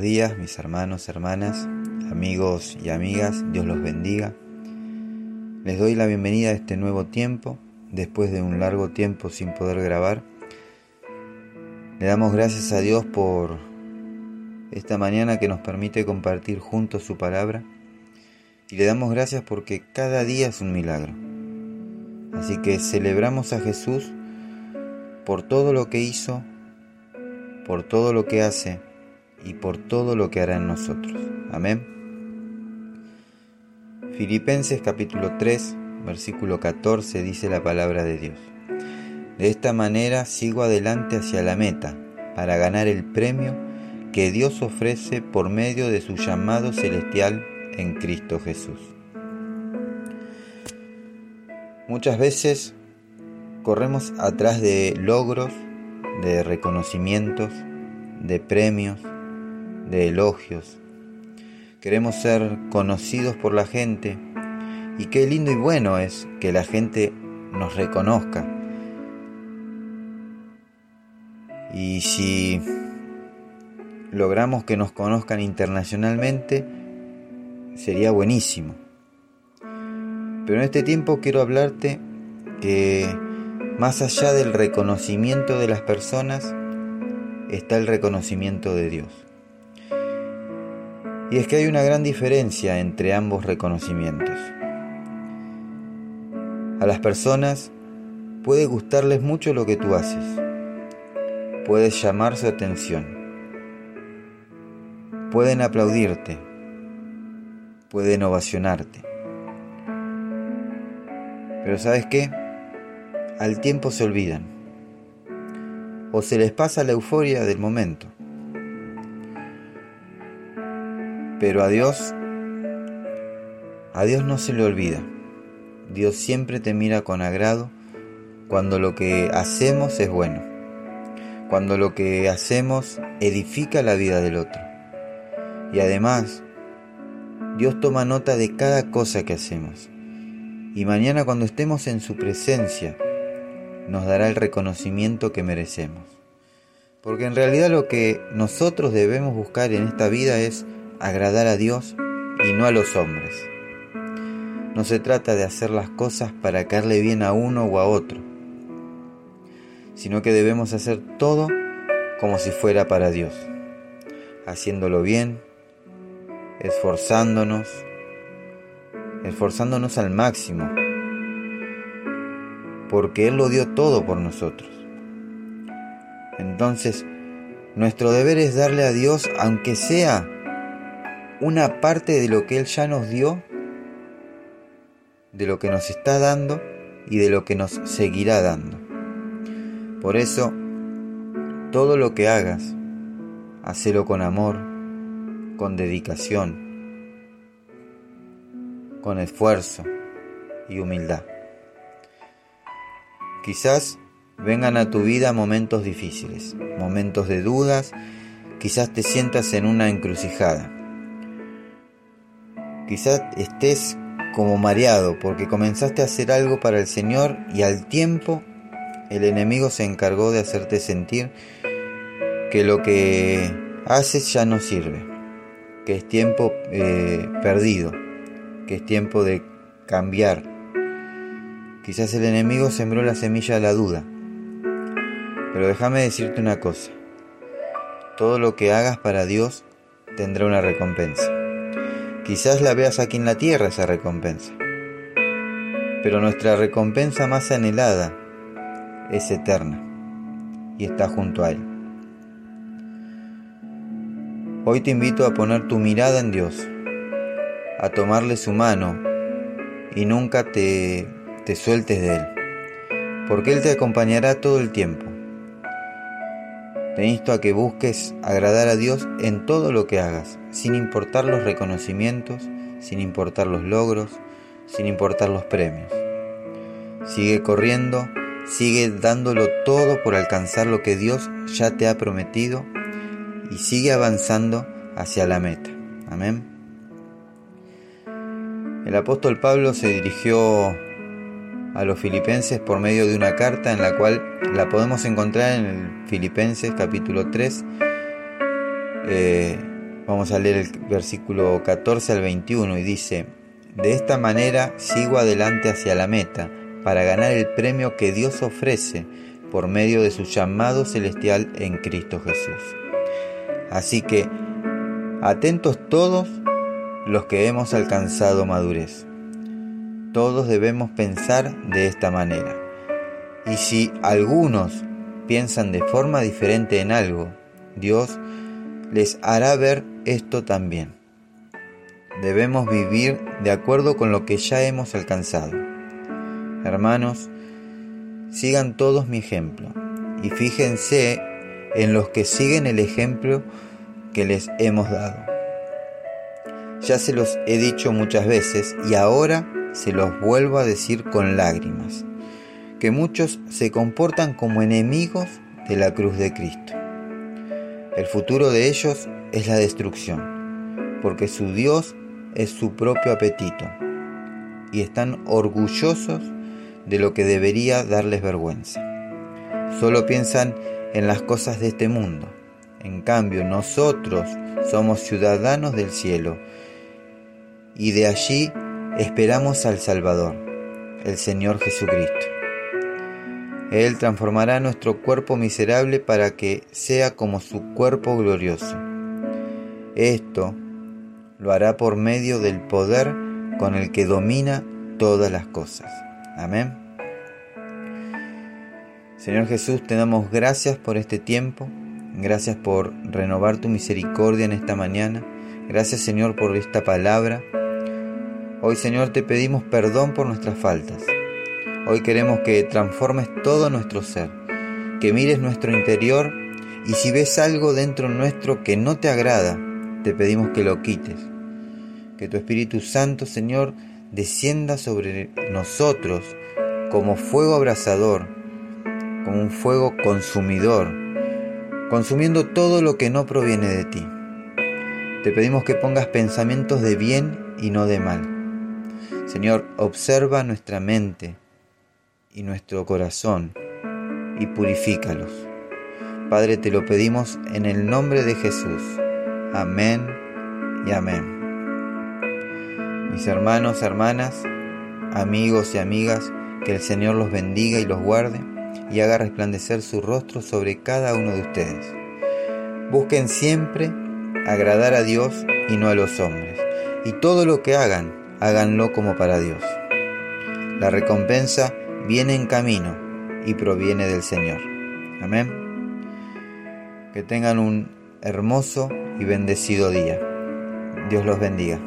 días mis hermanos, hermanas, amigos y amigas, Dios los bendiga. Les doy la bienvenida a este nuevo tiempo, después de un largo tiempo sin poder grabar. Le damos gracias a Dios por esta mañana que nos permite compartir juntos su palabra y le damos gracias porque cada día es un milagro. Así que celebramos a Jesús por todo lo que hizo, por todo lo que hace y por todo lo que hará en nosotros. Amén. Filipenses capítulo 3, versículo 14 dice la palabra de Dios. De esta manera sigo adelante hacia la meta, para ganar el premio que Dios ofrece por medio de su llamado celestial en Cristo Jesús. Muchas veces corremos atrás de logros, de reconocimientos, de premios, de elogios. Queremos ser conocidos por la gente y qué lindo y bueno es que la gente nos reconozca. Y si logramos que nos conozcan internacionalmente, sería buenísimo. Pero en este tiempo quiero hablarte que más allá del reconocimiento de las personas, está el reconocimiento de Dios. Y es que hay una gran diferencia entre ambos reconocimientos. A las personas puede gustarles mucho lo que tú haces, puedes llamar su atención, pueden aplaudirte, pueden ovacionarte. Pero ¿sabes qué? Al tiempo se olvidan o se les pasa la euforia del momento. Pero a Dios, a Dios no se le olvida. Dios siempre te mira con agrado cuando lo que hacemos es bueno, cuando lo que hacemos edifica la vida del otro. Y además, Dios toma nota de cada cosa que hacemos. Y mañana cuando estemos en su presencia, nos dará el reconocimiento que merecemos. Porque en realidad lo que nosotros debemos buscar en esta vida es agradar a Dios y no a los hombres. No se trata de hacer las cosas para caerle bien a uno o a otro, sino que debemos hacer todo como si fuera para Dios, haciéndolo bien, esforzándonos, esforzándonos al máximo, porque Él lo dio todo por nosotros. Entonces, nuestro deber es darle a Dios, aunque sea una parte de lo que Él ya nos dio, de lo que nos está dando y de lo que nos seguirá dando. Por eso, todo lo que hagas, hacelo con amor, con dedicación, con esfuerzo y humildad. Quizás vengan a tu vida momentos difíciles, momentos de dudas, quizás te sientas en una encrucijada. Quizás estés como mareado porque comenzaste a hacer algo para el Señor y al tiempo el enemigo se encargó de hacerte sentir que lo que haces ya no sirve, que es tiempo eh, perdido, que es tiempo de cambiar. Quizás el enemigo sembró la semilla de la duda, pero déjame decirte una cosa, todo lo que hagas para Dios tendrá una recompensa. Quizás la veas aquí en la tierra esa recompensa. Pero nuestra recompensa más anhelada es eterna y está junto a Él. Hoy te invito a poner tu mirada en Dios, a tomarle su mano y nunca te, te sueltes de Él, porque Él te acompañará todo el tiempo. Te insto a que busques agradar a Dios en todo lo que hagas, sin importar los reconocimientos, sin importar los logros, sin importar los premios. Sigue corriendo, sigue dándolo todo por alcanzar lo que Dios ya te ha prometido y sigue avanzando hacia la meta. Amén. El apóstol Pablo se dirigió a los filipenses por medio de una carta en la cual la podemos encontrar en el Filipenses capítulo 3, eh, Vamos a leer el versículo 14 al 21 y dice, De esta manera sigo adelante hacia la meta, para ganar el premio que Dios ofrece por medio de su llamado celestial en Cristo Jesús. Así que, atentos todos los que hemos alcanzado madurez. Todos debemos pensar de esta manera. Y si algunos piensan de forma diferente en algo, Dios les hará ver esto también. Debemos vivir de acuerdo con lo que ya hemos alcanzado. Hermanos, sigan todos mi ejemplo y fíjense en los que siguen el ejemplo que les hemos dado. Ya se los he dicho muchas veces y ahora se los vuelvo a decir con lágrimas, que muchos se comportan como enemigos de la cruz de Cristo. El futuro de ellos es la destrucción, porque su Dios es su propio apetito, y están orgullosos de lo que debería darles vergüenza. Solo piensan en las cosas de este mundo. En cambio, nosotros somos ciudadanos del cielo y de allí esperamos al Salvador, el Señor Jesucristo. Él transformará nuestro cuerpo miserable para que sea como su cuerpo glorioso. Esto lo hará por medio del poder con el que domina todas las cosas. Amén. Señor Jesús, te damos gracias por este tiempo, gracias por renovar tu misericordia en esta mañana, gracias Señor por esta palabra. Hoy Señor te pedimos perdón por nuestras faltas. Hoy queremos que transformes todo nuestro ser, que mires nuestro interior y si ves algo dentro nuestro que no te agrada, te pedimos que lo quites. Que tu Espíritu Santo, Señor, descienda sobre nosotros como fuego abrasador como un fuego consumidor, consumiendo todo lo que no proviene de ti. Te pedimos que pongas pensamientos de bien y no de mal. Señor, observa nuestra mente y nuestro corazón y purifícalos. Padre, te lo pedimos en el nombre de Jesús. Amén y amén. Mis hermanos, hermanas, amigos y amigas, que el Señor los bendiga y los guarde y haga resplandecer su rostro sobre cada uno de ustedes. Busquen siempre agradar a Dios y no a los hombres, y todo lo que hagan, háganlo como para Dios. La recompensa viene en camino y proviene del Señor. Amén. Que tengan un hermoso y bendecido día. Dios los bendiga.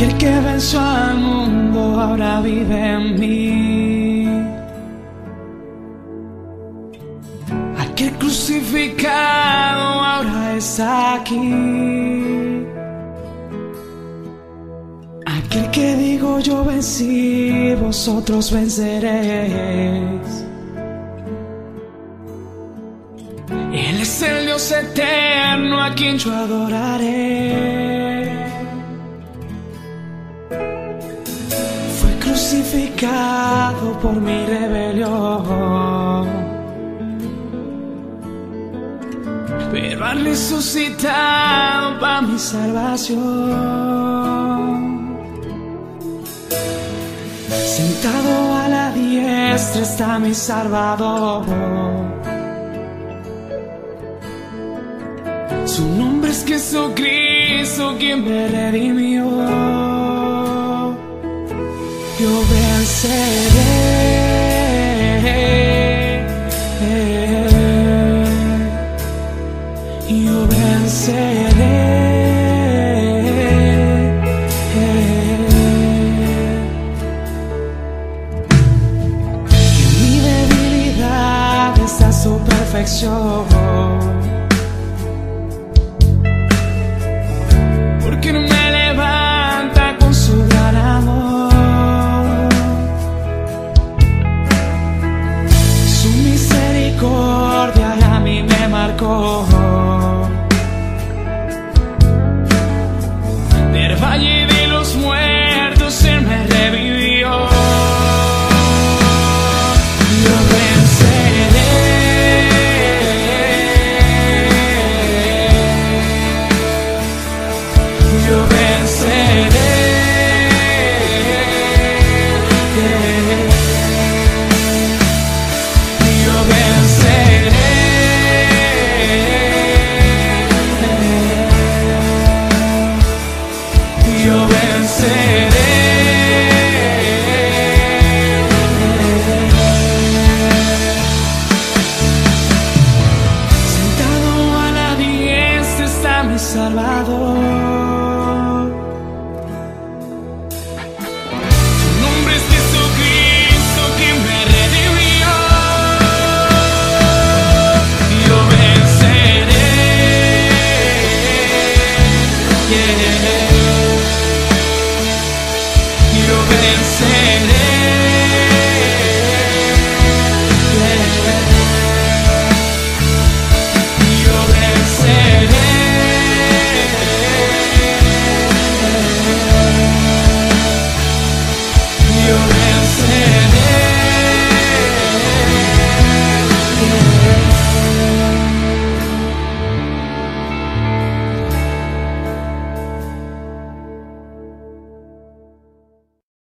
Aquel que venció al mundo ahora vive en mí. Aquel crucificado ahora está aquí. Aquel que digo yo vencí, vosotros venceréis. Él es el Dios eterno a quien yo adoraré. Crucificado por mi rebelión. Pero ha resucitado para mi salvación. Sentado a la diestra está mi Salvador. Su nombre es Jesucristo quien me redimió yo venceré. Yo venceré. En mi debilidad está su perfección.